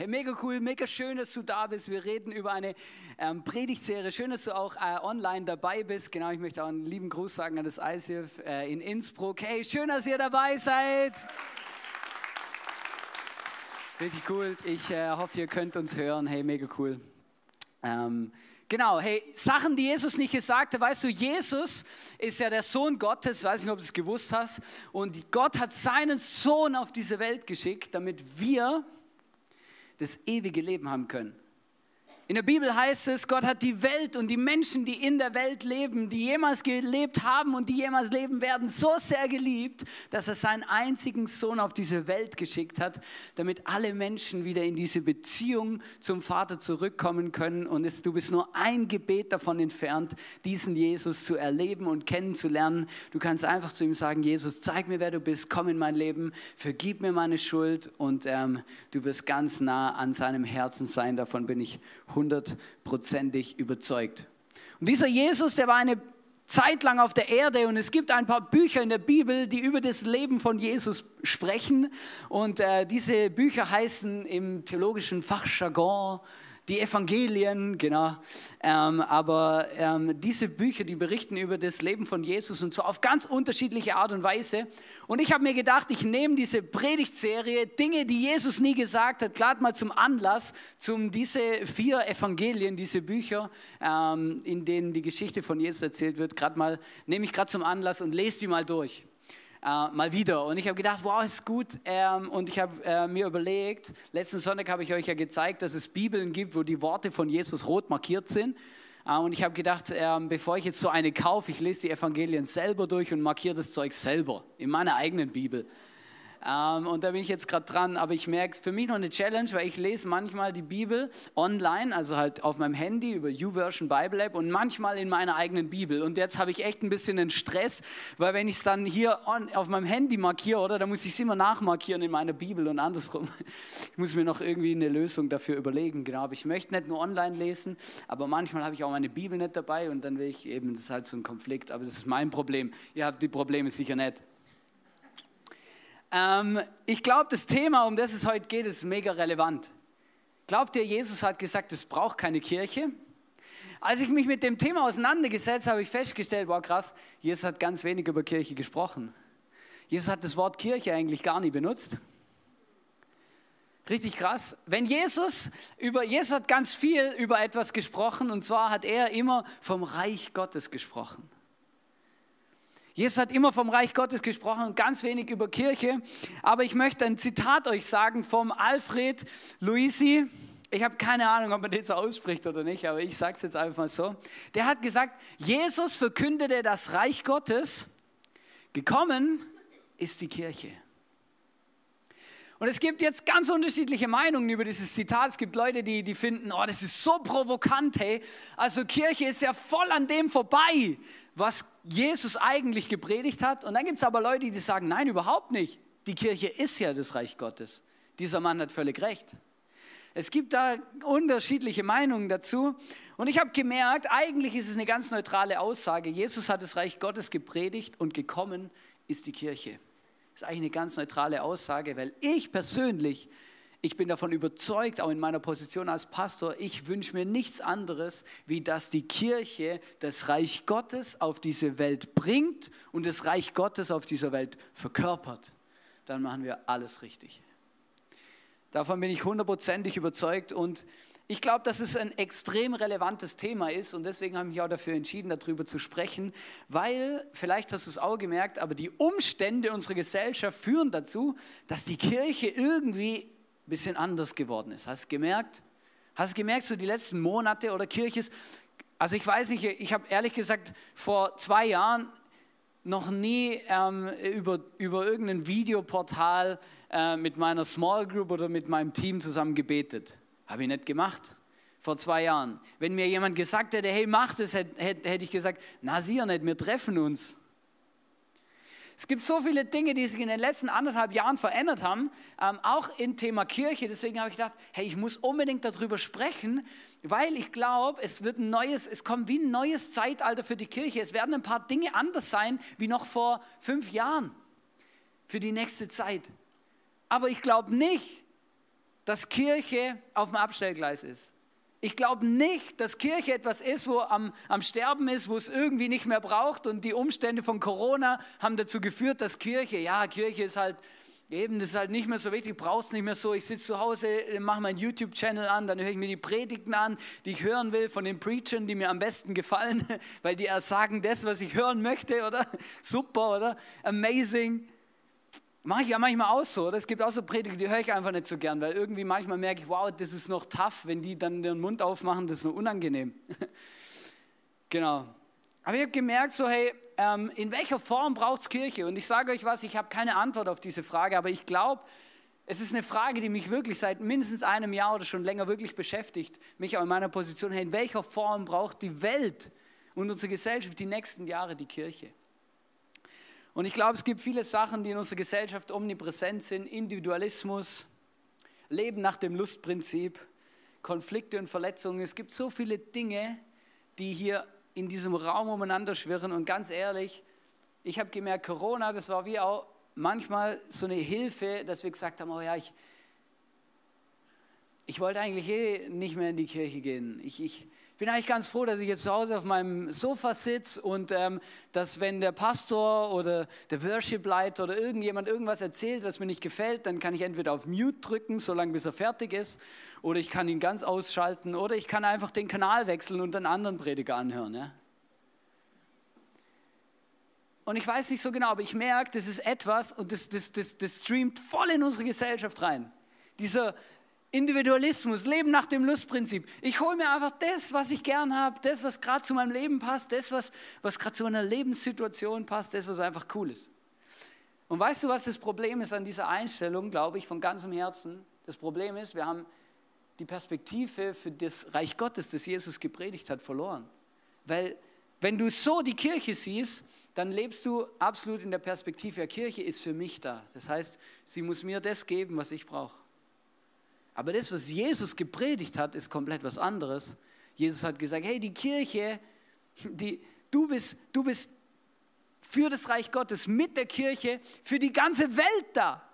Hey, mega cool, mega schön, dass du da bist. Wir reden über eine ähm, Predigtserie. Schön, dass du auch äh, online dabei bist. Genau, ich möchte auch einen lieben Gruß sagen an das ICF äh, in Innsbruck. Hey, schön, dass ihr dabei seid. Richtig cool. Ich äh, hoffe, ihr könnt uns hören. Hey, mega cool. Ähm, Genau, hey, Sachen, die Jesus nicht gesagt hat, weißt du, Jesus ist ja der Sohn Gottes, weiß nicht, ob du es gewusst hast, und Gott hat seinen Sohn auf diese Welt geschickt, damit wir das ewige Leben haben können. In der Bibel heißt es, Gott hat die Welt und die Menschen, die in der Welt leben, die jemals gelebt haben und die jemals leben werden, so sehr geliebt, dass er seinen einzigen Sohn auf diese Welt geschickt hat, damit alle Menschen wieder in diese Beziehung zum Vater zurückkommen können. Und es, du bist nur ein Gebet davon entfernt, diesen Jesus zu erleben und kennenzulernen. Du kannst einfach zu ihm sagen, Jesus, zeig mir, wer du bist, komm in mein Leben, vergib mir meine Schuld und ähm, du wirst ganz nah an seinem Herzen sein. Davon bin ich hundertprozentig überzeugt. Und dieser Jesus, der war eine Zeit lang auf der Erde und es gibt ein paar Bücher in der Bibel, die über das Leben von Jesus sprechen. Und äh, diese Bücher heißen im theologischen Fachjargon die Evangelien, genau. Ähm, aber ähm, diese Bücher, die berichten über das Leben von Jesus und so auf ganz unterschiedliche Art und Weise. Und ich habe mir gedacht, ich nehme diese Predigtserie, Dinge, die Jesus nie gesagt hat, gerade mal zum Anlass, zum diese vier Evangelien, diese Bücher, ähm, in denen die Geschichte von Jesus erzählt wird, gerade mal, nehme ich gerade zum Anlass und lese die mal durch äh, mal wieder. Und ich habe gedacht, wow, ist gut. Ähm, und ich habe äh, mir überlegt, letzten Sonntag habe ich euch ja gezeigt, dass es Bibeln gibt, wo die Worte von Jesus rot markiert sind. Äh, und ich habe gedacht, ähm, bevor ich jetzt so eine kaufe, ich lese die Evangelien selber durch und markiere das Zeug selber in meiner eigenen Bibel. Ähm, und da bin ich jetzt gerade dran, aber ich merke, es für mich noch eine Challenge, weil ich lese manchmal die Bibel online, also halt auf meinem Handy über YouVersion Bible App und manchmal in meiner eigenen Bibel. Und jetzt habe ich echt ein bisschen einen Stress, weil wenn ich es dann hier on, auf meinem Handy markiere, oder, dann muss ich es immer nachmarkieren in meiner Bibel und andersrum. Ich muss mir noch irgendwie eine Lösung dafür überlegen. Genau, aber ich möchte nicht nur online lesen, aber manchmal habe ich auch meine Bibel nicht dabei und dann will ich eben, das ist halt so ein Konflikt, aber das ist mein Problem. Ihr habt die Probleme sicher nicht. Ähm, ich glaube, das Thema, um das es heute geht, ist mega relevant. Glaubt ihr, Jesus hat gesagt, es braucht keine Kirche? Als ich mich mit dem Thema auseinandergesetzt habe, habe ich festgestellt, wow krass, Jesus hat ganz wenig über Kirche gesprochen. Jesus hat das Wort Kirche eigentlich gar nie benutzt. Richtig krass. Wenn Jesus über Jesus hat ganz viel über etwas gesprochen und zwar hat er immer vom Reich Gottes gesprochen. Jesus hat immer vom Reich Gottes gesprochen und ganz wenig über Kirche. Aber ich möchte ein Zitat euch sagen vom Alfred Luisi. Ich habe keine Ahnung, ob man den so ausspricht oder nicht, aber ich sage es jetzt einfach mal so. Der hat gesagt, Jesus verkündete das Reich Gottes, gekommen ist die Kirche. Und es gibt jetzt ganz unterschiedliche Meinungen über dieses Zitat. Es gibt Leute, die, die finden, oh, das ist so provokant, hey. Also Kirche ist ja voll an dem vorbei, was Jesus eigentlich gepredigt hat. Und dann gibt es aber Leute, die sagen, nein, überhaupt nicht. Die Kirche ist ja das Reich Gottes. Dieser Mann hat völlig recht. Es gibt da unterschiedliche Meinungen dazu. Und ich habe gemerkt, eigentlich ist es eine ganz neutrale Aussage. Jesus hat das Reich Gottes gepredigt und gekommen ist die Kirche. Ist eigentlich eine ganz neutrale Aussage, weil ich persönlich, ich bin davon überzeugt, auch in meiner Position als Pastor, ich wünsche mir nichts anderes, wie dass die Kirche das Reich Gottes auf diese Welt bringt und das Reich Gottes auf dieser Welt verkörpert. Dann machen wir alles richtig. Davon bin ich hundertprozentig überzeugt und ich glaube, dass es ein extrem relevantes Thema ist und deswegen habe ich mich auch dafür entschieden, darüber zu sprechen, weil, vielleicht hast du es auch gemerkt, aber die Umstände unserer Gesellschaft führen dazu, dass die Kirche irgendwie ein bisschen anders geworden ist. Hast du gemerkt? Hast du gemerkt, so die letzten Monate oder Kirche ist, also ich weiß nicht, ich habe ehrlich gesagt vor zwei Jahren noch nie ähm, über, über irgendein Videoportal äh, mit meiner Small Group oder mit meinem Team zusammen gebetet. Habe ich nicht gemacht. Vor zwei Jahren. Wenn mir jemand gesagt hätte, hey, mach das, hätte, hätte ich gesagt, na sicher nicht, wir treffen uns. Es gibt so viele Dinge, die sich in den letzten anderthalb Jahren verändert haben, ähm, auch im Thema Kirche. Deswegen habe ich gedacht, hey, ich muss unbedingt darüber sprechen, weil ich glaube, es wird ein neues, es kommt wie ein neues Zeitalter für die Kirche. Es werden ein paar Dinge anders sein wie noch vor fünf Jahren für die nächste Zeit. Aber ich glaube nicht, dass Kirche auf dem Abstellgleis ist. Ich glaube nicht, dass Kirche etwas ist, wo am, am Sterben ist, wo es irgendwie nicht mehr braucht. Und die Umstände von Corona haben dazu geführt, dass Kirche, ja, Kirche ist halt eben, das ist halt nicht mehr so wichtig, braucht es nicht mehr so. Ich sitze zu Hause, mache meinen YouTube-Channel an, dann höre ich mir die Predigten an, die ich hören will von den Preachern, die mir am besten gefallen, weil die sagen das, was ich hören möchte, oder? Super, oder? Amazing. Mache ich ja manchmal auch so, oder? Es gibt auch so Predigten, die höre ich einfach nicht so gern, weil irgendwie manchmal merke ich, wow, das ist noch tough, wenn die dann den Mund aufmachen, das ist noch unangenehm. genau. Aber ich habe gemerkt, so hey, ähm, in welcher Form braucht es Kirche? Und ich sage euch was, ich habe keine Antwort auf diese Frage, aber ich glaube, es ist eine Frage, die mich wirklich seit mindestens einem Jahr oder schon länger wirklich beschäftigt, mich auch in meiner Position, hey, in welcher Form braucht die Welt und unsere Gesellschaft die nächsten Jahre die Kirche? Und ich glaube, es gibt viele Sachen, die in unserer Gesellschaft omnipräsent sind. Individualismus, Leben nach dem Lustprinzip, Konflikte und Verletzungen. Es gibt so viele Dinge, die hier in diesem Raum umeinander schwirren. Und ganz ehrlich, ich habe gemerkt, Corona, das war wie auch manchmal so eine Hilfe, dass wir gesagt haben, oh ja, ich, ich wollte eigentlich eh nicht mehr in die Kirche gehen. Ich, ich, bin eigentlich ganz froh, dass ich jetzt zu Hause auf meinem Sofa sitze und ähm, dass wenn der Pastor oder der Worship-Leiter oder irgendjemand irgendwas erzählt, was mir nicht gefällt, dann kann ich entweder auf Mute drücken, solange bis er fertig ist, oder ich kann ihn ganz ausschalten, oder ich kann einfach den Kanal wechseln und einen anderen Prediger anhören. Ja? Und ich weiß nicht so genau, aber ich merke, das ist etwas und das, das, das, das streamt voll in unsere Gesellschaft rein. Dieser, Individualismus, Leben nach dem Lustprinzip. Ich hole mir einfach das, was ich gern habe, das, was gerade zu meinem Leben passt, das, was, was gerade zu meiner Lebenssituation passt, das, was einfach cool ist. Und weißt du, was das Problem ist an dieser Einstellung, glaube ich, von ganzem Herzen? Das Problem ist, wir haben die Perspektive für das Reich Gottes, das Jesus gepredigt hat, verloren. Weil wenn du so die Kirche siehst, dann lebst du absolut in der Perspektive, ja, Kirche ist für mich da. Das heißt, sie muss mir das geben, was ich brauche. Aber das, was Jesus gepredigt hat, ist komplett was anderes. Jesus hat gesagt, hey, die Kirche, die, du, bist, du bist für das Reich Gottes mit der Kirche, für die ganze Welt da.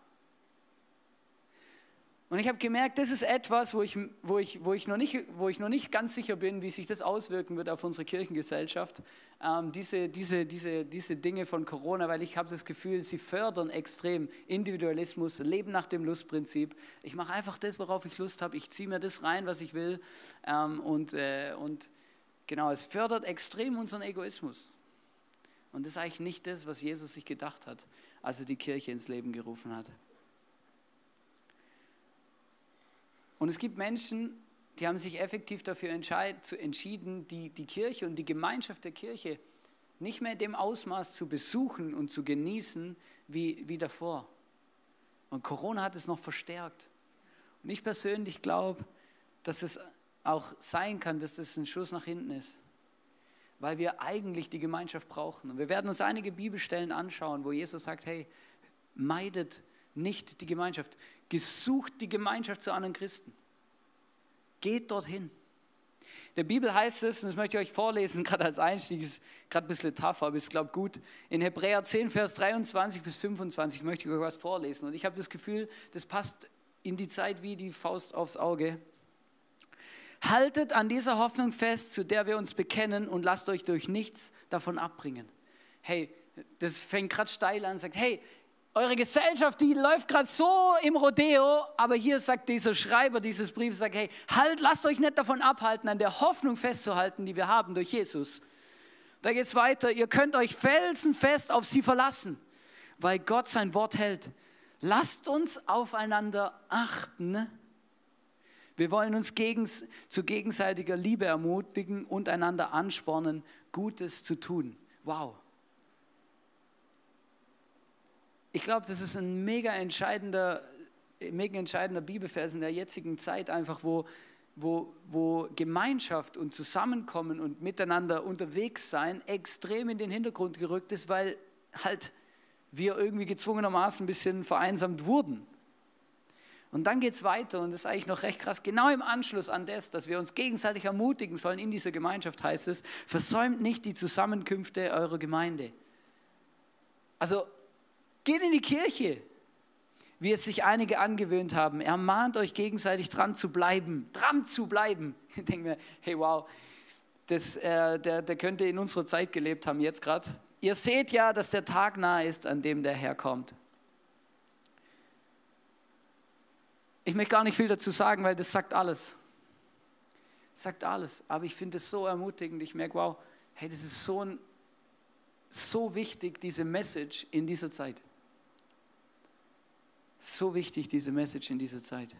Und ich habe gemerkt, das ist etwas, wo ich, wo, ich, wo, ich noch nicht, wo ich noch nicht ganz sicher bin, wie sich das auswirken wird auf unsere Kirchengesellschaft. Ähm, diese, diese, diese, diese Dinge von Corona, weil ich habe das Gefühl, sie fördern extrem Individualismus, Leben nach dem Lustprinzip. Ich mache einfach das, worauf ich Lust habe. Ich ziehe mir das rein, was ich will. Ähm, und, äh, und genau, es fördert extrem unseren Egoismus. Und das ist eigentlich nicht das, was Jesus sich gedacht hat, als er die Kirche ins Leben gerufen hat. Und es gibt Menschen, die haben sich effektiv dafür entschieden, die, die Kirche und die Gemeinschaft der Kirche nicht mehr in dem Ausmaß zu besuchen und zu genießen wie, wie davor. Und Corona hat es noch verstärkt. Und ich persönlich glaube, dass es auch sein kann, dass das ein Schuss nach hinten ist. Weil wir eigentlich die Gemeinschaft brauchen. Und wir werden uns einige Bibelstellen anschauen, wo Jesus sagt, hey, meidet nicht die Gemeinschaft. Gesucht die Gemeinschaft zu anderen Christen. Geht dorthin. In der Bibel heißt es, und das möchte ich euch vorlesen, gerade als Einstieg, ist gerade ein bisschen tough, aber ich glaube gut. In Hebräer 10, Vers 23 bis 25 möchte ich euch was vorlesen. Und ich habe das Gefühl, das passt in die Zeit wie die Faust aufs Auge. Haltet an dieser Hoffnung fest, zu der wir uns bekennen und lasst euch durch nichts davon abbringen. Hey, das fängt gerade steil an, sagt, hey, eure Gesellschaft, die läuft gerade so im Rodeo, aber hier sagt dieser Schreiber dieses Briefs, sagt, hey, halt, lasst euch nicht davon abhalten, an der Hoffnung festzuhalten, die wir haben durch Jesus. Da geht es weiter, ihr könnt euch felsenfest auf sie verlassen, weil Gott sein Wort hält. Lasst uns aufeinander achten. Wir wollen uns gegen, zu gegenseitiger Liebe ermutigen und einander anspornen, Gutes zu tun. Wow. Ich glaube, das ist ein mega entscheidender, mega entscheidender Bibelvers in der jetzigen Zeit, einfach wo, wo, wo Gemeinschaft und Zusammenkommen und miteinander unterwegs sein extrem in den Hintergrund gerückt ist, weil halt wir irgendwie gezwungenermaßen ein bisschen vereinsamt wurden. Und dann geht es weiter und das ist eigentlich noch recht krass. Genau im Anschluss an das, dass wir uns gegenseitig ermutigen sollen in dieser Gemeinschaft, heißt es, versäumt nicht die Zusammenkünfte eurer Gemeinde. Also Geht in die Kirche. wie es sich einige angewöhnt haben. Ermahnt euch gegenseitig dran zu bleiben, dran zu bleiben. Ich denke mir, hey wow, das, äh, der, der könnte in unserer Zeit gelebt haben, jetzt gerade. Ihr seht ja, dass der Tag nahe ist, an dem der Herr kommt. Ich möchte gar nicht viel dazu sagen, weil das sagt alles. Sagt alles. Aber ich finde es so ermutigend. Ich merke, wow, hey, das ist so, ein, so wichtig, diese Message in dieser Zeit. So wichtig, diese Message in dieser Zeit.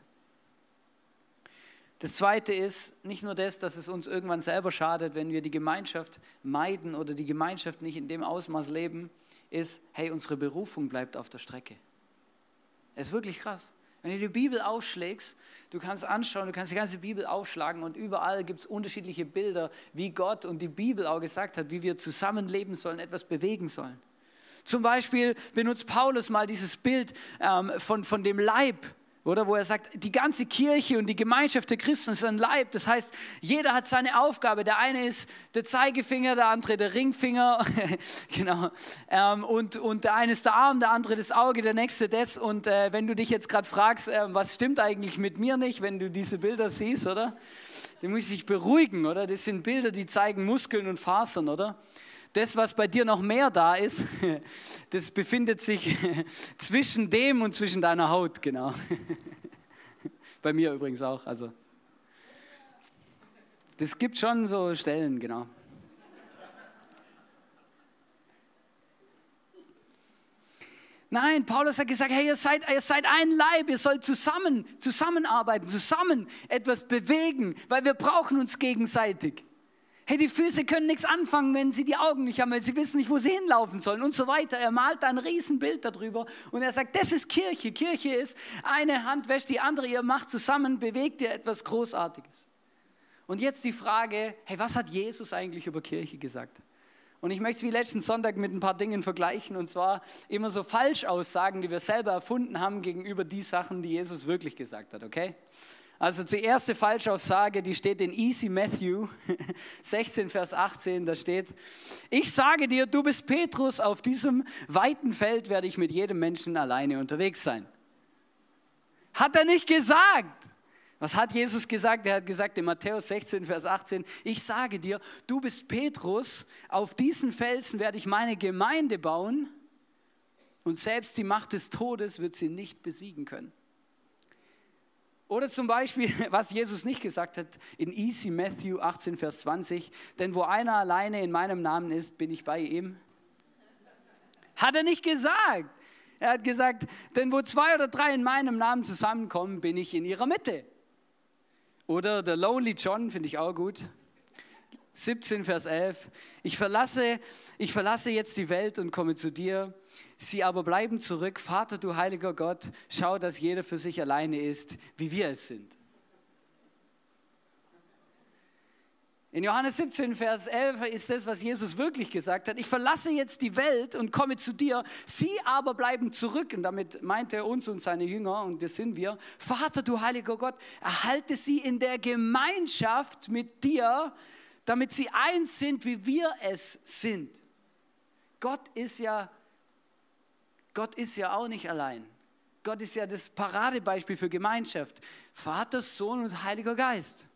Das Zweite ist nicht nur das, dass es uns irgendwann selber schadet, wenn wir die Gemeinschaft meiden oder die Gemeinschaft nicht in dem Ausmaß leben, ist, hey, unsere Berufung bleibt auf der Strecke. Es ist wirklich krass. Wenn du die Bibel aufschlägst, du kannst anschauen, du kannst die ganze Bibel aufschlagen und überall gibt es unterschiedliche Bilder, wie Gott und die Bibel auch gesagt hat, wie wir zusammenleben sollen, etwas bewegen sollen. Zum Beispiel benutzt Paulus mal dieses Bild ähm, von, von dem Leib oder wo er sagt, die ganze Kirche und die Gemeinschaft der Christen ist ein Leib. Das heißt, jeder hat seine Aufgabe. Der eine ist der Zeigefinger, der andere der Ringfinger, genau. Ähm, und, und der eine ist der Arm, der andere das Auge, der nächste das. Und äh, wenn du dich jetzt gerade fragst, äh, was stimmt eigentlich mit mir nicht, wenn du diese Bilder siehst, oder? Dann muss ich dich beruhigen, oder? Das sind Bilder, die zeigen Muskeln und Fasern, oder? Das, was bei dir noch mehr da ist, das befindet sich zwischen dem und zwischen deiner Haut, genau. Bei mir übrigens auch. Also, das gibt schon so Stellen, genau. Nein, Paulus hat gesagt, hey, ihr seid, ihr seid ein Leib, ihr sollt zusammen, zusammenarbeiten, zusammen etwas bewegen, weil wir brauchen uns gegenseitig. Hey, die Füße können nichts anfangen, wenn sie die Augen nicht haben, weil sie wissen nicht, wo sie hinlaufen sollen und so weiter. Er malt da ein Riesenbild darüber und er sagt, das ist Kirche. Kirche ist, eine Hand wäscht die andere, ihr macht zusammen, bewegt ihr etwas Großartiges. Und jetzt die Frage, hey, was hat Jesus eigentlich über Kirche gesagt? Und ich möchte es wie letzten Sonntag mit ein paar Dingen vergleichen und zwar immer so Falschaussagen, die wir selber erfunden haben gegenüber die Sachen, die Jesus wirklich gesagt hat, okay? Also die erste Falschaussage, die steht in Easy Matthew 16, Vers 18, da steht, ich sage dir, du bist Petrus, auf diesem weiten Feld werde ich mit jedem Menschen alleine unterwegs sein. Hat er nicht gesagt. Was hat Jesus gesagt? Er hat gesagt in Matthäus 16, Vers 18, ich sage dir, du bist Petrus, auf diesen Felsen werde ich meine Gemeinde bauen und selbst die Macht des Todes wird sie nicht besiegen können. Oder zum Beispiel, was Jesus nicht gesagt hat, in Easy Matthew 18, Vers 20, denn wo einer alleine in meinem Namen ist, bin ich bei ihm. Hat er nicht gesagt. Er hat gesagt, denn wo zwei oder drei in meinem Namen zusammenkommen, bin ich in ihrer Mitte. Oder der Lonely John, finde ich auch gut. 17, Vers 11. Ich verlasse, ich verlasse jetzt die Welt und komme zu dir. Sie aber bleiben zurück. Vater, du heiliger Gott, schau, dass jeder für sich alleine ist, wie wir es sind. In Johannes 17, Vers 11 ist das, was Jesus wirklich gesagt hat. Ich verlasse jetzt die Welt und komme zu dir. Sie aber bleiben zurück. Und damit meint er uns und seine Jünger, und das sind wir. Vater, du heiliger Gott, erhalte sie in der Gemeinschaft mit dir, damit sie eins sind, wie wir es sind. Gott ist ja, Gott ist ja auch nicht allein. Gott ist ja das Paradebeispiel für Gemeinschaft. Vater, Sohn und Heiliger Geist.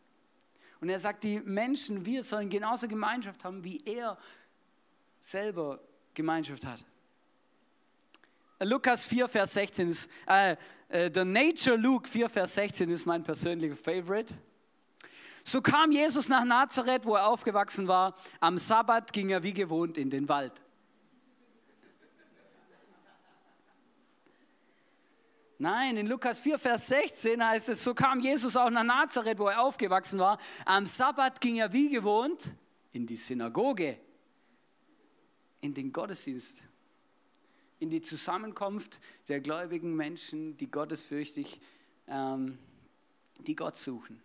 Und er sagt, die Menschen, wir sollen genauso Gemeinschaft haben, wie er selber Gemeinschaft hat. Lukas 4, Vers 16 ist, äh, äh, der Nature Luke 4, Vers 16 ist mein persönlicher Favorite. So kam Jesus nach Nazareth, wo er aufgewachsen war. Am Sabbat ging er wie gewohnt in den Wald. Nein, in Lukas 4, Vers 16 heißt es, so kam Jesus auch nach Nazareth, wo er aufgewachsen war. Am Sabbat ging er wie gewohnt in die Synagoge, in den Gottesdienst, in die Zusammenkunft der gläubigen Menschen, die gottesfürchtig, ähm, die Gott suchen.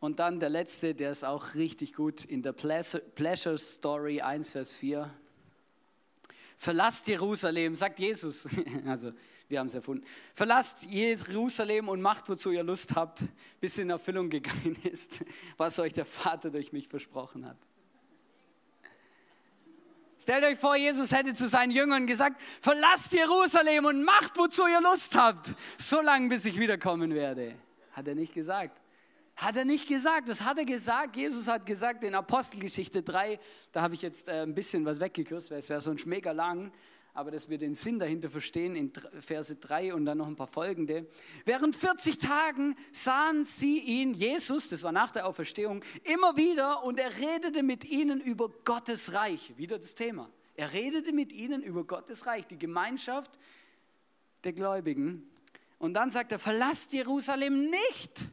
Und dann der letzte, der ist auch richtig gut in der Pleasure Story 1, Vers 4. Verlasst Jerusalem, sagt Jesus. Also, wir haben es erfunden. Verlasst Jerusalem und macht, wozu ihr Lust habt, bis in Erfüllung gegangen ist, was euch der Vater durch mich versprochen hat. Stellt euch vor, Jesus hätte zu seinen Jüngern gesagt, verlasst Jerusalem und macht, wozu ihr Lust habt, so lange, bis ich wiederkommen werde. Hat er nicht gesagt. Hat er nicht gesagt. Das hat er gesagt. Jesus hat gesagt in Apostelgeschichte 3, da habe ich jetzt äh, ein bisschen was weggekürzt, weil es wäre sonst mega lang aber dass wir den Sinn dahinter verstehen in Verse 3 und dann noch ein paar folgende. Während 40 Tagen sahen sie ihn, Jesus, das war nach der Auferstehung, immer wieder und er redete mit ihnen über Gottes Reich. Wieder das Thema. Er redete mit ihnen über Gottes Reich, die Gemeinschaft der Gläubigen. Und dann sagt er, verlasst Jerusalem nicht.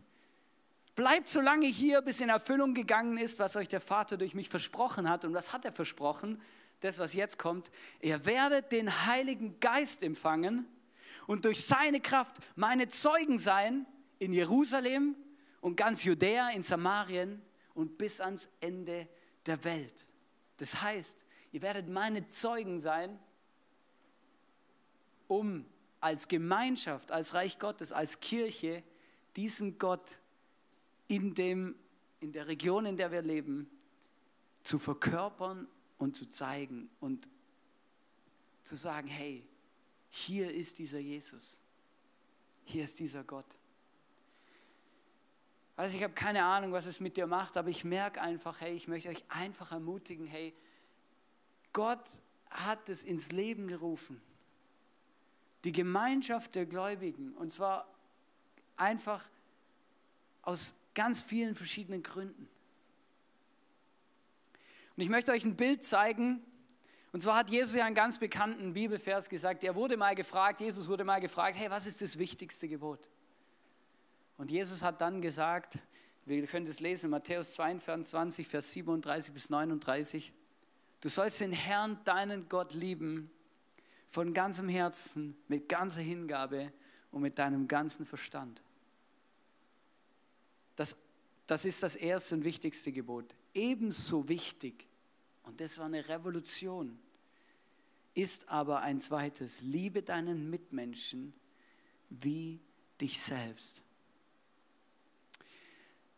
Bleibt so lange hier, bis in Erfüllung gegangen ist, was euch der Vater durch mich versprochen hat. Und was hat er versprochen? das, was jetzt kommt, ihr werdet den Heiligen Geist empfangen und durch seine Kraft meine Zeugen sein in Jerusalem und ganz Judäa, in Samarien und bis ans Ende der Welt. Das heißt, ihr werdet meine Zeugen sein, um als Gemeinschaft, als Reich Gottes, als Kirche diesen Gott in, dem, in der Region, in der wir leben, zu verkörpern und zu zeigen und zu sagen, hey, hier ist dieser Jesus, hier ist dieser Gott. Also ich habe keine Ahnung, was es mit dir macht, aber ich merke einfach, hey, ich möchte euch einfach ermutigen, hey, Gott hat es ins Leben gerufen. Die Gemeinschaft der Gläubigen, und zwar einfach aus ganz vielen verschiedenen Gründen. Und ich möchte euch ein Bild zeigen. Und zwar hat Jesus ja einen ganz bekannten Bibelvers gesagt. Er wurde mal gefragt, Jesus wurde mal gefragt, hey, was ist das wichtigste Gebot? Und Jesus hat dann gesagt, wir können das lesen, Matthäus 22, Vers 37 bis 39. Du sollst den Herrn, deinen Gott lieben, von ganzem Herzen, mit ganzer Hingabe und mit deinem ganzen Verstand. Das, das ist das erste und wichtigste Gebot ebenso wichtig, und das war eine Revolution, ist aber ein zweites, liebe deinen Mitmenschen wie dich selbst.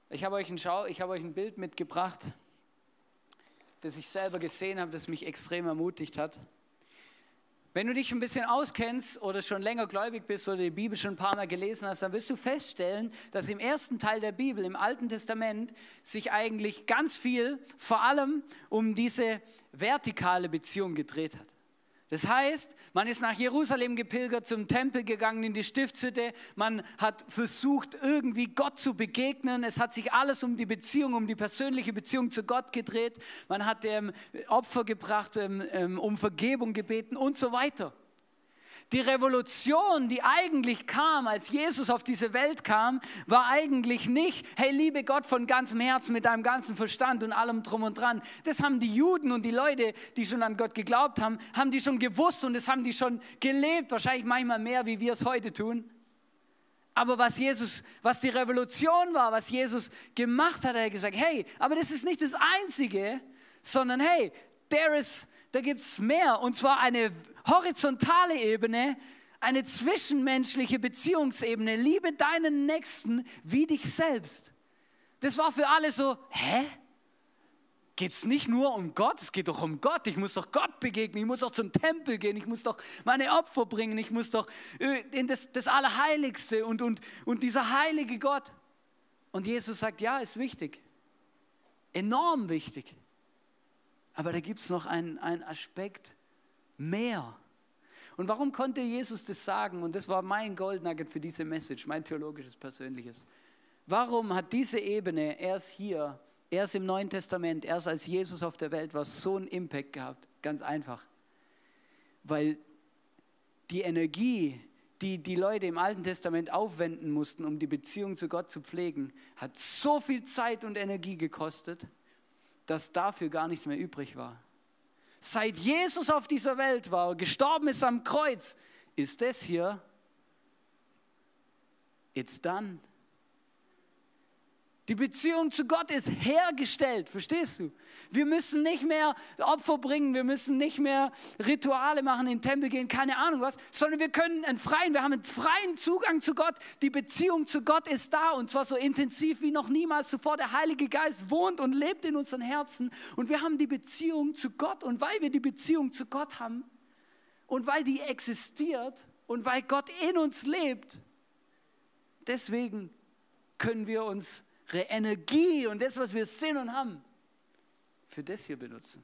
Ich habe euch ein, Schau, ich habe euch ein Bild mitgebracht, das ich selber gesehen habe, das mich extrem ermutigt hat. Wenn du dich ein bisschen auskennst oder schon länger gläubig bist oder die Bibel schon ein paar Mal gelesen hast, dann wirst du feststellen, dass im ersten Teil der Bibel, im Alten Testament, sich eigentlich ganz viel vor allem um diese vertikale Beziehung gedreht hat. Das heißt, man ist nach Jerusalem gepilgert, zum Tempel gegangen, in die Stiftshütte. Man hat versucht, irgendwie Gott zu begegnen. Es hat sich alles um die Beziehung, um die persönliche Beziehung zu Gott gedreht. Man hat ähm, Opfer gebracht, ähm, ähm um Vergebung gebeten und so weiter. Die Revolution, die eigentlich kam, als Jesus auf diese Welt kam, war eigentlich nicht, hey, liebe Gott von ganzem Herzen, mit deinem ganzen Verstand und allem drum und dran. Das haben die Juden und die Leute, die schon an Gott geglaubt haben, haben die schon gewusst und das haben die schon gelebt, wahrscheinlich manchmal mehr, wie wir es heute tun. Aber was Jesus, was die Revolution war, was Jesus gemacht hat, er hat gesagt, hey, aber das ist nicht das Einzige, sondern hey, there is, da gibt es mehr und zwar eine horizontale Ebene, eine zwischenmenschliche Beziehungsebene. Liebe deinen Nächsten wie dich selbst. Das war für alle so, hä? Geht es nicht nur um Gott, es geht doch um Gott. Ich muss doch Gott begegnen, ich muss doch zum Tempel gehen, ich muss doch meine Opfer bringen, ich muss doch äh, in das, das Allerheiligste und, und, und dieser heilige Gott. Und Jesus sagt, ja, ist wichtig, enorm wichtig. Aber da gibt es noch einen, einen Aspekt, mehr. Und warum konnte Jesus das sagen? Und das war mein Goldnugget für diese Message, mein theologisches, persönliches. Warum hat diese Ebene erst hier, erst im Neuen Testament, erst als Jesus auf der Welt war, so einen Impact gehabt? Ganz einfach. Weil die Energie, die die Leute im Alten Testament aufwenden mussten, um die Beziehung zu Gott zu pflegen, hat so viel Zeit und Energie gekostet, dass dafür gar nichts mehr übrig war seit Jesus auf dieser Welt war, gestorben ist am Kreuz, ist das hier, it's done. Die Beziehung zu Gott ist hergestellt, verstehst du? Wir müssen nicht mehr Opfer bringen, wir müssen nicht mehr Rituale machen, in den Tempel gehen, keine Ahnung was, sondern wir können einen freien, wir haben einen freien Zugang zu Gott. Die Beziehung zu Gott ist da und zwar so intensiv wie noch niemals zuvor. Der Heilige Geist wohnt und lebt in unseren Herzen und wir haben die Beziehung zu Gott und weil wir die Beziehung zu Gott haben und weil die existiert und weil Gott in uns lebt, deswegen können wir uns Energie und das, was wir sind und haben, für das hier benutzen.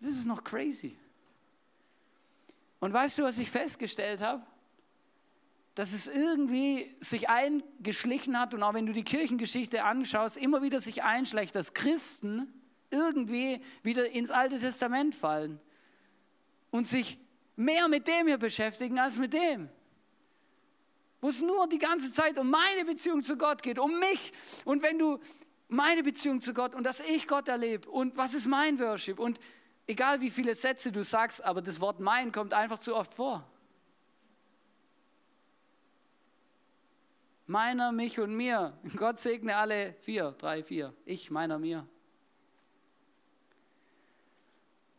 Das ist noch crazy. Und weißt du, was ich festgestellt habe? Dass es irgendwie sich eingeschlichen hat und auch wenn du die Kirchengeschichte anschaust, immer wieder sich einschleicht, dass Christen irgendwie wieder ins Alte Testament fallen und sich mehr mit dem hier beschäftigen als mit dem wo es nur die ganze Zeit um meine Beziehung zu Gott geht, um mich. Und wenn du meine Beziehung zu Gott und dass ich Gott erlebe und was ist mein Worship und egal wie viele Sätze du sagst, aber das Wort mein kommt einfach zu oft vor. Meiner, mich und mir. Gott segne alle vier, drei, vier. Ich, meiner, mir.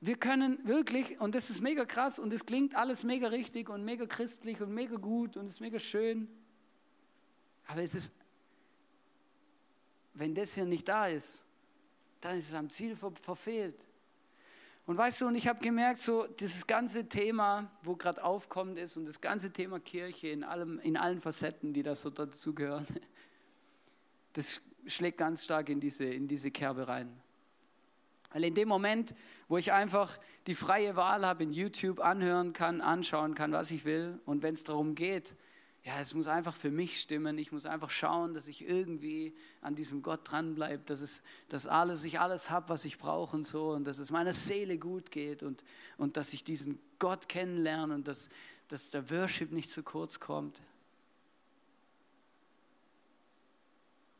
Wir können wirklich, und das ist mega krass und es klingt alles mega richtig und mega christlich und mega gut und ist mega schön. Aber es ist, wenn das hier nicht da ist, dann ist es am Ziel ver verfehlt. Und weißt du, und ich habe gemerkt, so dieses ganze Thema, wo gerade aufkommt ist und das ganze Thema Kirche in, allem, in allen Facetten, die da so dazugehören, das schlägt ganz stark in diese, in diese Kerbe rein. Weil in dem Moment, wo ich einfach die freie Wahl habe, in YouTube anhören kann, anschauen kann, was ich will, und wenn es darum geht, ja, es muss einfach für mich stimmen, ich muss einfach schauen, dass ich irgendwie an diesem Gott dranbleibe, dass, es, dass alles, ich alles habe, was ich brauche und so, und dass es meiner Seele gut geht und, und dass ich diesen Gott kennenlerne und dass, dass der Worship nicht zu kurz kommt.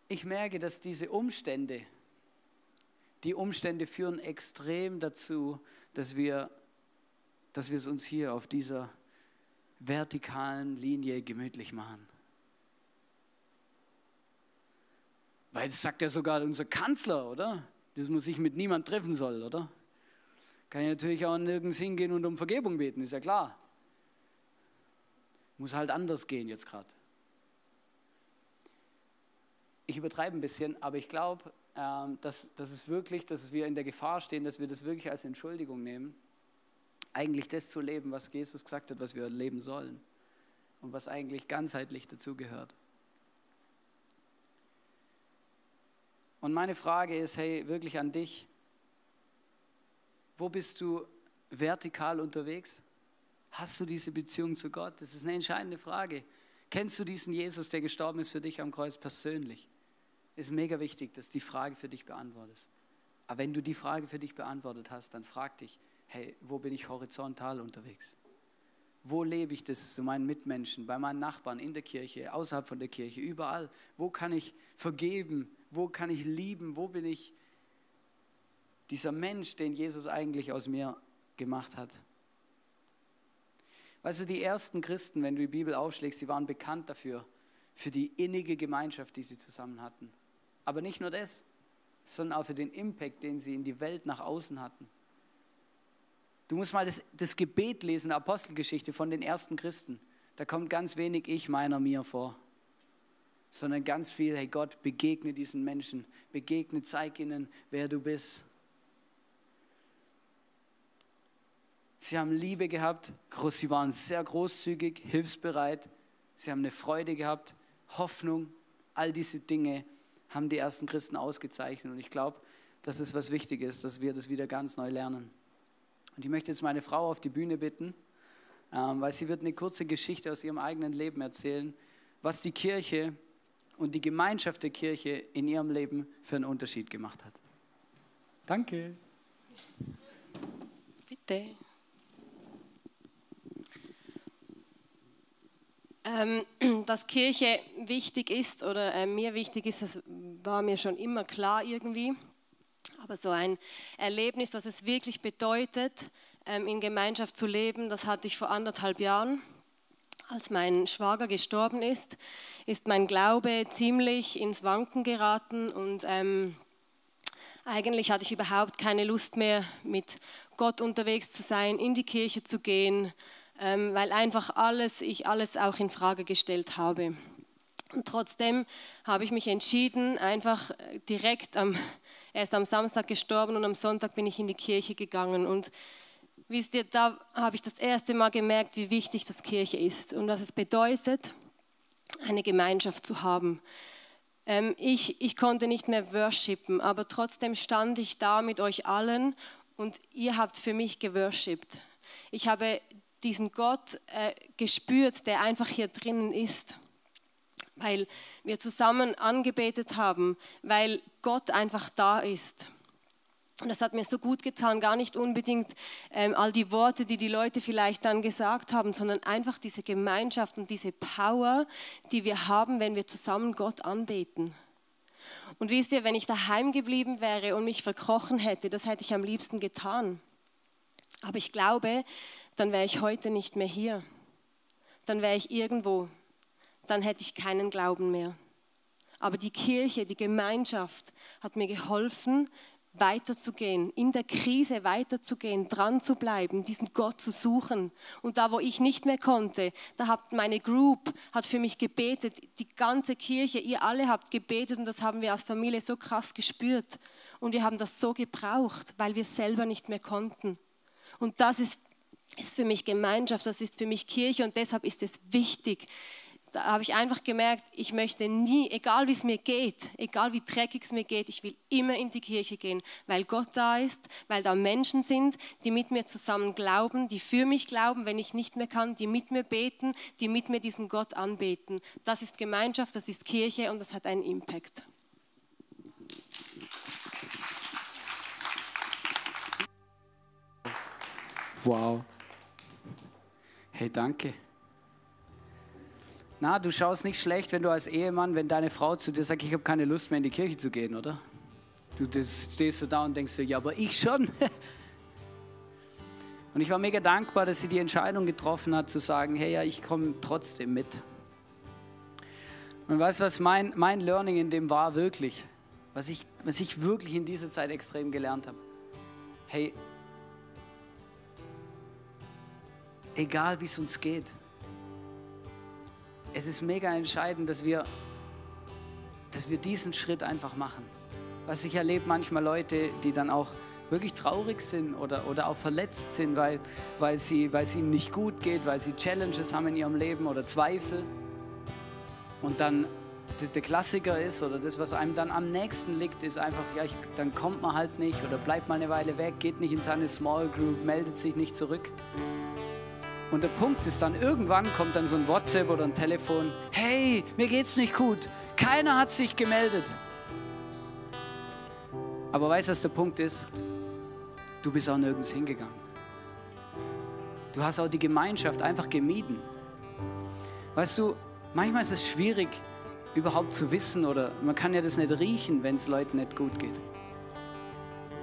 Ich merke, dass diese Umstände, die Umstände führen extrem dazu, dass wir, dass wir es uns hier auf dieser vertikalen Linie gemütlich machen. Weil das sagt ja sogar unser Kanzler, oder? Dass man sich mit niemand treffen soll, oder? Kann ich natürlich auch nirgends hingehen und um Vergebung beten, ist ja klar. Muss halt anders gehen jetzt gerade. Ich übertreibe ein bisschen, aber ich glaube, dass, dass es wirklich, dass wir in der Gefahr stehen, dass wir das wirklich als Entschuldigung nehmen, eigentlich das zu leben, was Jesus gesagt hat, was wir leben sollen und was eigentlich ganzheitlich dazugehört. Und meine Frage ist, hey, wirklich an dich, wo bist du vertikal unterwegs? Hast du diese Beziehung zu Gott? Das ist eine entscheidende Frage. Kennst du diesen Jesus, der gestorben ist für dich am Kreuz persönlich? Ist mega wichtig, dass du die Frage für dich beantwortest. Aber wenn du die Frage für dich beantwortet hast, dann frag dich, hey, wo bin ich horizontal unterwegs? Wo lebe ich das zu meinen Mitmenschen, bei meinen Nachbarn, in der Kirche, außerhalb von der Kirche, überall? Wo kann ich vergeben? Wo kann ich lieben? Wo bin ich dieser Mensch, den Jesus eigentlich aus mir gemacht hat? Weißt du, die ersten Christen, wenn du die Bibel aufschlägst, sie waren bekannt dafür, für die innige Gemeinschaft, die sie zusammen hatten. Aber nicht nur das, sondern auch für den Impact, den sie in die Welt nach außen hatten. Du musst mal das, das Gebet lesen, Apostelgeschichte von den ersten Christen. Da kommt ganz wenig ich, meiner, mir vor, sondern ganz viel, hey Gott, begegne diesen Menschen, begegne, zeig ihnen, wer du bist. Sie haben Liebe gehabt, sie waren sehr großzügig, hilfsbereit, sie haben eine Freude gehabt, Hoffnung, all diese Dinge haben die ersten Christen ausgezeichnet. Und ich glaube, dass es was Wichtiges, dass wir das wieder ganz neu lernen. Und ich möchte jetzt meine Frau auf die Bühne bitten, ähm, weil sie wird eine kurze Geschichte aus ihrem eigenen Leben erzählen, was die Kirche und die Gemeinschaft der Kirche in ihrem Leben für einen Unterschied gemacht hat. Danke. Bitte. dass Kirche wichtig ist oder äh, mir wichtig ist, das war mir schon immer klar irgendwie. Aber so ein Erlebnis, was es wirklich bedeutet, ähm, in Gemeinschaft zu leben, das hatte ich vor anderthalb Jahren. als mein Schwager gestorben ist, ist mein Glaube ziemlich ins Wanken geraten und ähm, eigentlich hatte ich überhaupt keine Lust mehr, mit Gott unterwegs zu sein, in die Kirche zu gehen, ähm, weil einfach alles, ich alles auch in Frage gestellt habe. Und trotzdem habe ich mich entschieden, einfach direkt am, er ist am Samstag gestorben und am Sonntag bin ich in die Kirche gegangen und wisst ihr, da habe ich das erste Mal gemerkt, wie wichtig das Kirche ist und was es bedeutet, eine Gemeinschaft zu haben. Ähm, ich, ich konnte nicht mehr worshipen, aber trotzdem stand ich da mit euch allen und ihr habt für mich geworshipped. Ich habe diesen Gott äh, gespürt, der einfach hier drinnen ist, weil wir zusammen angebetet haben, weil Gott einfach da ist. Und das hat mir so gut getan, gar nicht unbedingt ähm, all die Worte, die die Leute vielleicht dann gesagt haben, sondern einfach diese Gemeinschaft und diese Power, die wir haben, wenn wir zusammen Gott anbeten. Und wisst ihr, wenn ich daheim geblieben wäre und mich verkrochen hätte, das hätte ich am liebsten getan. Aber ich glaube, dann wäre ich heute nicht mehr hier. Dann wäre ich irgendwo. Dann hätte ich keinen Glauben mehr. Aber die Kirche, die Gemeinschaft hat mir geholfen, weiterzugehen, in der Krise weiterzugehen, dran zu bleiben, diesen Gott zu suchen. Und da, wo ich nicht mehr konnte, da hat meine Group hat für mich gebetet, die ganze Kirche, ihr alle habt gebetet und das haben wir als Familie so krass gespürt. Und wir haben das so gebraucht, weil wir selber nicht mehr konnten. Und das ist, ist für mich Gemeinschaft, das ist für mich Kirche und deshalb ist es wichtig, da habe ich einfach gemerkt, ich möchte nie, egal wie es mir geht, egal wie dreckig es mir geht, ich will immer in die Kirche gehen, weil Gott da ist, weil da Menschen sind, die mit mir zusammen glauben, die für mich glauben, wenn ich nicht mehr kann, die mit mir beten, die mit mir diesen Gott anbeten. Das ist Gemeinschaft, das ist Kirche und das hat einen Impact. Wow. Hey, danke. Na, du schaust nicht schlecht, wenn du als Ehemann, wenn deine Frau zu dir sagt, ich habe keine Lust mehr in die Kirche zu gehen, oder? Du stehst so da und denkst dir, ja, aber ich schon. Und ich war mega dankbar, dass sie die Entscheidung getroffen hat, zu sagen, hey, ja, ich komme trotzdem mit. Und weißt du, was mein, mein Learning in dem war wirklich? Was ich, was ich wirklich in dieser Zeit extrem gelernt habe. Hey, egal wie es uns geht, es ist mega entscheidend, dass wir, dass wir diesen Schritt einfach machen. Was ich erlebe manchmal Leute, die dann auch wirklich traurig sind oder, oder auch verletzt sind, weil, weil, sie, weil es ihnen nicht gut geht, weil sie Challenges haben in ihrem Leben oder Zweifel. Und dann der Klassiker ist oder das, was einem dann am nächsten liegt, ist einfach, ja, ich, dann kommt man halt nicht oder bleibt mal eine Weile weg, geht nicht in seine Small Group, meldet sich nicht zurück. Und der Punkt ist dann, irgendwann kommt dann so ein WhatsApp oder ein Telefon, hey, mir geht's nicht gut, keiner hat sich gemeldet. Aber weißt du, was der Punkt ist? Du bist auch nirgends hingegangen. Du hast auch die Gemeinschaft einfach gemieden. Weißt du, manchmal ist es schwierig, überhaupt zu wissen oder man kann ja das nicht riechen, wenn es Leuten nicht gut geht.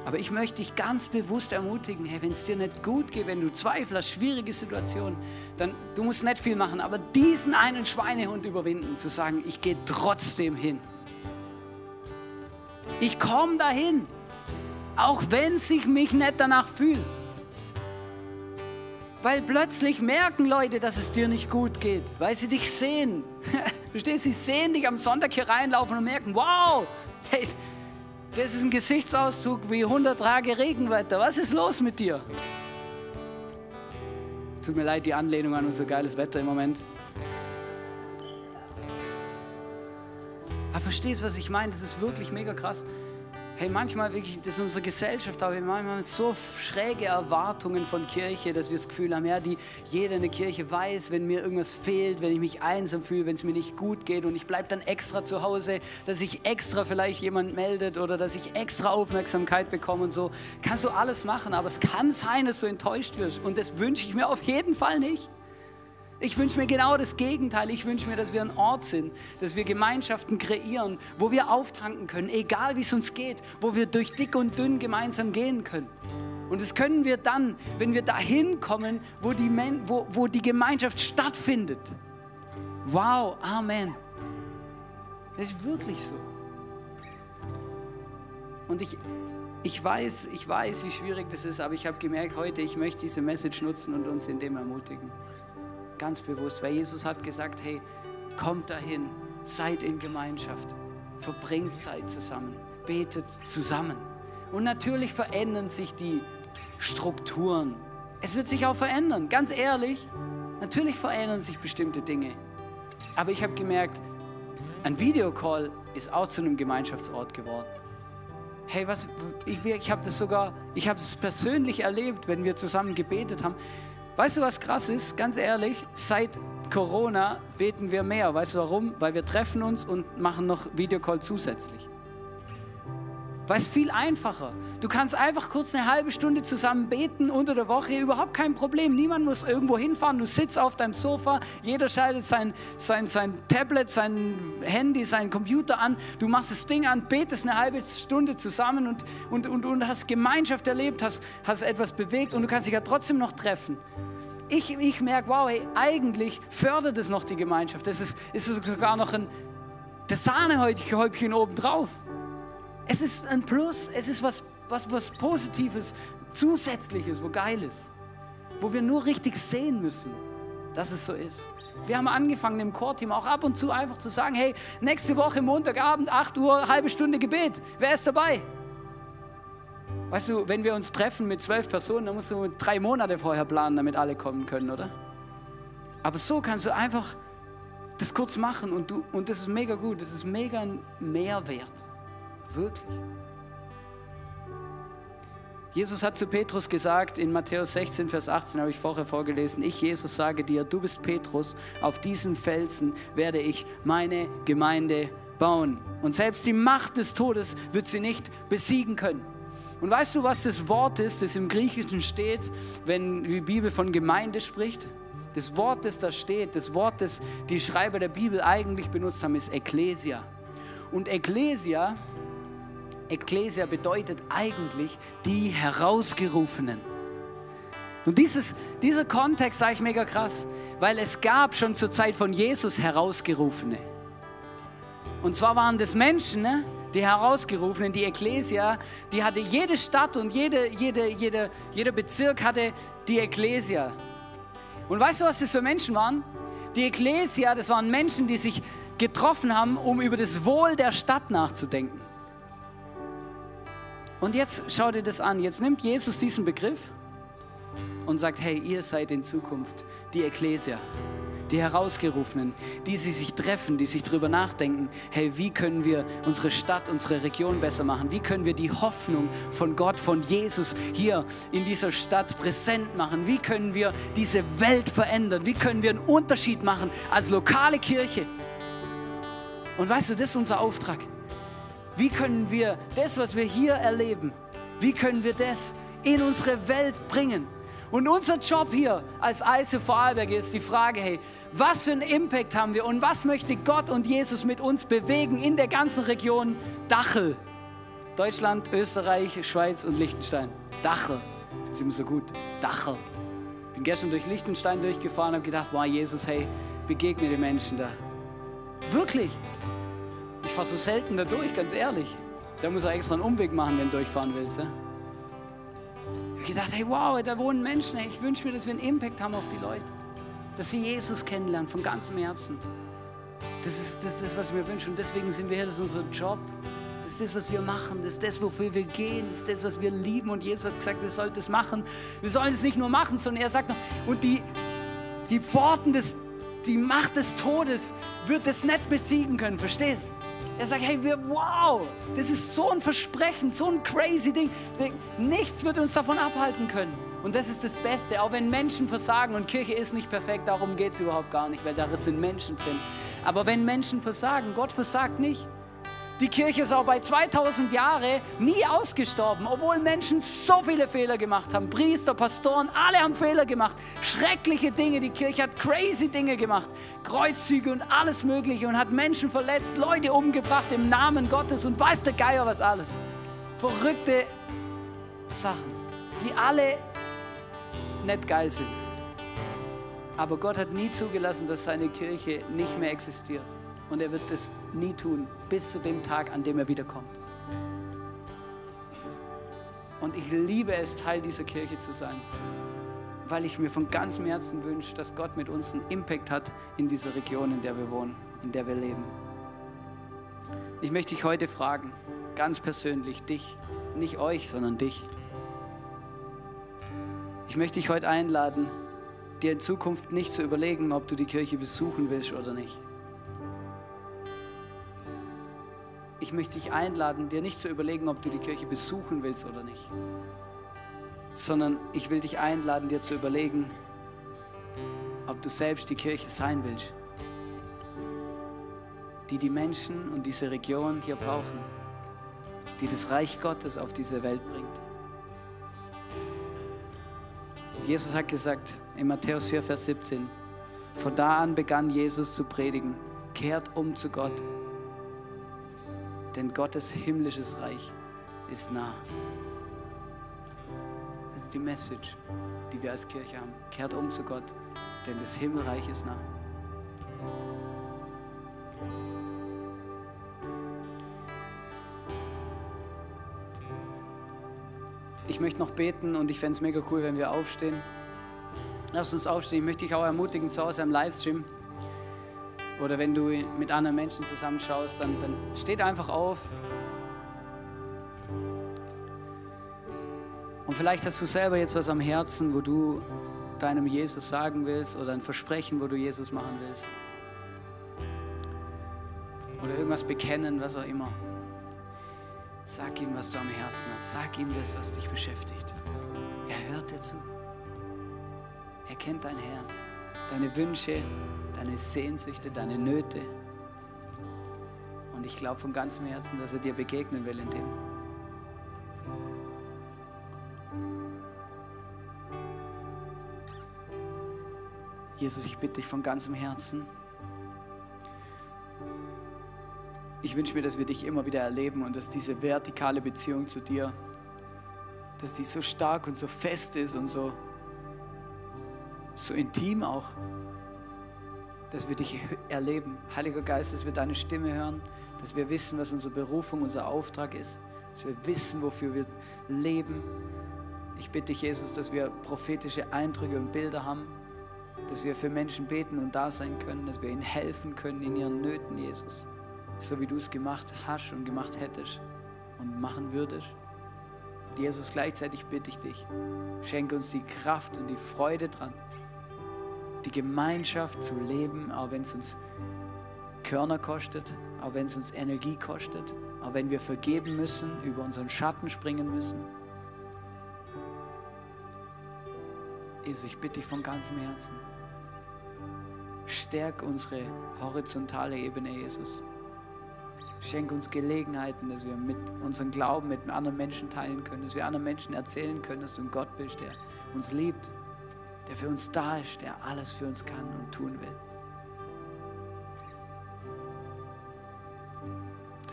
Aber ich möchte dich ganz bewusst ermutigen, hey, wenn es dir nicht gut geht, wenn du Zweifel hast, schwierige Situationen, dann du musst nicht viel machen, aber diesen einen Schweinehund überwinden, zu sagen, ich gehe trotzdem hin. Ich komme dahin, auch wenn sich mich nicht danach fühlt. Weil plötzlich merken Leute, dass es dir nicht gut geht, weil sie dich sehen. Verstehst du? Sie sehen dich am Sonntag hier reinlaufen und merken, wow, hey, das ist ein Gesichtsausdruck wie 100 Tage Regenwetter. Was ist los mit dir? Es tut mir leid, die Anlehnung an unser geiles Wetter im Moment. Aber verstehst du, was ich meine? Das ist wirklich mega krass hey, manchmal wirklich, das ist unsere Gesellschaft, aber manchmal haben so schräge Erwartungen von Kirche, dass wir das Gefühl haben, ja, die, jeder in der Kirche weiß, wenn mir irgendwas fehlt, wenn ich mich einsam fühle, wenn es mir nicht gut geht und ich bleibe dann extra zu Hause, dass sich extra vielleicht jemand meldet oder dass ich extra Aufmerksamkeit bekomme und so. Kannst du alles machen, aber es kann sein, dass du enttäuscht wirst und das wünsche ich mir auf jeden Fall nicht. Ich wünsche mir genau das Gegenteil. Ich wünsche mir, dass wir ein Ort sind, dass wir Gemeinschaften kreieren, wo wir auftanken können, egal wie es uns geht, wo wir durch dick und dünn gemeinsam gehen können. Und das können wir dann, wenn wir dahin kommen, wo die, wo, wo die Gemeinschaft stattfindet. Wow, Amen. Das ist wirklich so. Und ich, ich weiß, ich weiß, wie schwierig das ist, aber ich habe gemerkt heute, ich möchte diese Message nutzen und uns in dem ermutigen. Ganz bewusst, weil Jesus hat gesagt, hey, kommt dahin, seid in Gemeinschaft, verbringt Zeit zusammen, betet zusammen. Und natürlich verändern sich die Strukturen. Es wird sich auch verändern, ganz ehrlich. Natürlich verändern sich bestimmte Dinge. Aber ich habe gemerkt, ein Videocall ist auch zu einem Gemeinschaftsort geworden. Hey, was, ich, ich habe das sogar, ich habe es persönlich erlebt, wenn wir zusammen gebetet haben. Weißt du, was krass ist? Ganz ehrlich, seit Corona beten wir mehr. Weißt du warum? Weil wir treffen uns und machen noch Videocall zusätzlich. Weil es viel einfacher. Du kannst einfach kurz eine halbe Stunde zusammen beten unter der Woche, überhaupt kein Problem. Niemand muss irgendwo hinfahren. Du sitzt auf deinem Sofa, jeder schaltet sein, sein, sein Tablet, sein Handy, sein Computer an. Du machst das Ding an, betest eine halbe Stunde zusammen und, und, und, und hast Gemeinschaft erlebt, hast, hast etwas bewegt und du kannst dich ja trotzdem noch treffen. Ich, ich merke, wow, hey, eigentlich fördert es noch die Gemeinschaft. Das ist, ist sogar noch ein das Sahnehäubchen obendrauf. Es ist ein Plus, es ist was, was, was Positives, Zusätzliches, wo geil ist. Wo wir nur richtig sehen müssen, dass es so ist. Wir haben angefangen im Core-Team auch ab und zu einfach zu sagen, hey, nächste Woche Montagabend, 8 Uhr, halbe Stunde Gebet. Wer ist dabei? Weißt du, wenn wir uns treffen mit zwölf Personen, dann musst du drei Monate vorher planen, damit alle kommen können, oder? Aber so kannst du einfach das kurz machen und, du, und das ist mega gut, das ist mega ein Mehrwert. Wirklich. Jesus hat zu Petrus gesagt, in Matthäus 16, Vers 18 habe ich vorher vorgelesen, ich Jesus sage dir, du bist Petrus, auf diesen Felsen werde ich meine Gemeinde bauen. Und selbst die Macht des Todes wird sie nicht besiegen können. Und weißt du, was das Wort ist, das im Griechischen steht, wenn die Bibel von Gemeinde spricht? Das Wort, das da steht, das Wort, das die Schreiber der Bibel eigentlich benutzt haben, ist Ekklesia. Und Ekklesia Ekklesia bedeutet eigentlich die Herausgerufenen. Und dieses, dieser Kontext sage ich mega krass, weil es gab schon zur Zeit von Jesus Herausgerufene. Und zwar waren das Menschen, ne? die Herausgerufenen, die Ekklesia, die hatte jede Stadt und jede, jede, jede, jeder Bezirk hatte die Ekklesia. Und weißt du, was das für Menschen waren? Die Ekklesia, das waren Menschen, die sich getroffen haben, um über das Wohl der Stadt nachzudenken. Und jetzt schau dir das an. Jetzt nimmt Jesus diesen Begriff und sagt, hey, ihr seid in Zukunft die Ekklesia, die Herausgerufenen, die sie sich treffen, die sich darüber nachdenken, hey, wie können wir unsere Stadt, unsere Region besser machen? Wie können wir die Hoffnung von Gott, von Jesus hier in dieser Stadt präsent machen? Wie können wir diese Welt verändern? Wie können wir einen Unterschied machen als lokale Kirche? Und weißt du, das ist unser Auftrag. Wie können wir das, was wir hier erleben, wie können wir das in unsere Welt bringen? Und unser Job hier als Eise Vorarlberg ist die Frage, hey, was für einen Impact haben wir und was möchte Gott und Jesus mit uns bewegen in der ganzen Region Dachel? Deutschland, Österreich, Schweiz und Liechtenstein. Dachel. Ist immer so gut. Dachel. Bin gestern durch Liechtenstein durchgefahren und habe gedacht, wow, Jesus, hey, begegne den Menschen da. Wirklich. Ich fahre so selten da durch, ganz ehrlich. Da muss er extra einen Umweg machen, wenn du durchfahren willst. Ja? Ich habe gedacht, hey, wow, da wohnen Menschen. Ich wünsche mir, dass wir einen Impact haben auf die Leute. Dass sie Jesus kennenlernen von ganzem Herzen. Das ist, das ist das, was ich mir wünsche. Und deswegen sind wir hier, das ist unser Job. Das ist das, was wir machen. Das ist das, wofür wir gehen. Das ist das, was wir lieben. Und Jesus hat gesagt, ihr sollt es machen. Wir sollen es nicht nur machen, sondern er sagt noch, und die, die Pforten des, die Macht des Todes wird es nicht besiegen können. Verstehst? Er sagt, hey, wir, wow, das ist so ein Versprechen, so ein crazy Ding. Nichts wird uns davon abhalten können. Und das ist das Beste, auch wenn Menschen versagen und Kirche ist nicht perfekt, darum geht es überhaupt gar nicht, weil da sind Menschen drin. Aber wenn Menschen versagen, Gott versagt nicht. Die Kirche ist auch bei 2000 Jahren nie ausgestorben, obwohl Menschen so viele Fehler gemacht haben. Priester, Pastoren, alle haben Fehler gemacht. Schreckliche Dinge. Die Kirche hat crazy Dinge gemacht. Kreuzzüge und alles Mögliche und hat Menschen verletzt, Leute umgebracht im Namen Gottes und weiß der Geier was alles. Verrückte Sachen. die alle nicht geil sind. Aber Gott hat nie zugelassen, dass seine Kirche nicht mehr existiert. Und er wird es nie tun, bis zu dem Tag, an dem er wiederkommt. Und ich liebe es, Teil dieser Kirche zu sein, weil ich mir von ganzem Herzen wünsche, dass Gott mit uns einen Impact hat in dieser Region, in der wir wohnen, in der wir leben. Ich möchte dich heute fragen, ganz persönlich, dich, nicht euch, sondern dich. Ich möchte dich heute einladen, dir in Zukunft nicht zu überlegen, ob du die Kirche besuchen willst oder nicht. Ich möchte dich einladen, dir nicht zu überlegen, ob du die Kirche besuchen willst oder nicht, sondern ich will dich einladen, dir zu überlegen, ob du selbst die Kirche sein willst die die Menschen und diese Region hier brauchen, die das Reich Gottes auf diese Welt bringt. Jesus hat gesagt in Matthäus 4, Vers 17, von da an begann Jesus zu predigen, kehrt um zu Gott, denn Gottes himmlisches Reich ist nah. Das ist die Message, die wir als Kirche haben. Kehrt um zu Gott, denn das Himmelreich ist nah. Ich möchte noch beten und ich fände es mega cool, wenn wir aufstehen. Lass uns aufstehen. Ich möchte dich auch ermutigen zu Hause am Livestream. Oder wenn du mit anderen Menschen zusammenschaust, dann, dann steht einfach auf. Und vielleicht hast du selber jetzt was am Herzen, wo du deinem Jesus sagen willst oder ein Versprechen, wo du Jesus machen willst. Oder irgendwas bekennen, was auch immer. Sag ihm, was du am Herzen hast. Sag ihm das, was dich beschäftigt. Er hört dir zu. Er kennt dein Herz, deine Wünsche, deine Sehnsüchte, deine Nöte. Und ich glaube von ganzem Herzen, dass er dir begegnen will in dem. Jesus, ich bitte dich von ganzem Herzen. ich wünsche mir, dass wir dich immer wieder erleben und dass diese vertikale Beziehung zu dir, dass die so stark und so fest ist und so, so intim auch, dass wir dich erleben. Heiliger Geist, dass wir deine Stimme hören, dass wir wissen, was unsere Berufung, unser Auftrag ist, dass wir wissen, wofür wir leben. Ich bitte dich, Jesus, dass wir prophetische Eindrücke und Bilder haben, dass wir für Menschen beten und da sein können, dass wir ihnen helfen können in ihren Nöten, Jesus so wie du es gemacht hast und gemacht hättest und machen würdest. Jesus, gleichzeitig bitte ich dich, schenke uns die Kraft und die Freude dran, die Gemeinschaft zu leben, auch wenn es uns Körner kostet, auch wenn es uns Energie kostet, auch wenn wir vergeben müssen, über unseren Schatten springen müssen. Jesus, ich bitte dich von ganzem Herzen, stärk unsere horizontale Ebene, Jesus. Schenk uns Gelegenheiten, dass wir mit unserem Glauben mit anderen Menschen teilen können, dass wir anderen Menschen erzählen können, dass du ein Gott bist, der uns liebt, der für uns da ist, der alles für uns kann und tun will.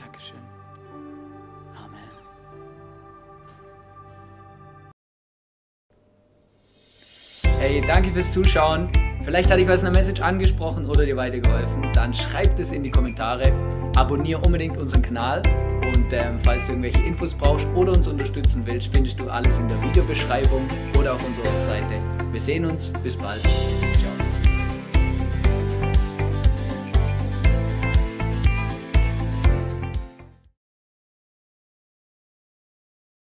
Dankeschön. Amen. Hey, danke fürs Zuschauen. Vielleicht hat dich was in der Message angesprochen oder dir weitergeholfen. Dann schreib es in die Kommentare. Abonniere unbedingt unseren Kanal. Und ähm, falls du irgendwelche Infos brauchst oder uns unterstützen willst, findest du alles in der Videobeschreibung oder auf unserer Webseite. Wir sehen uns. Bis bald. Ciao.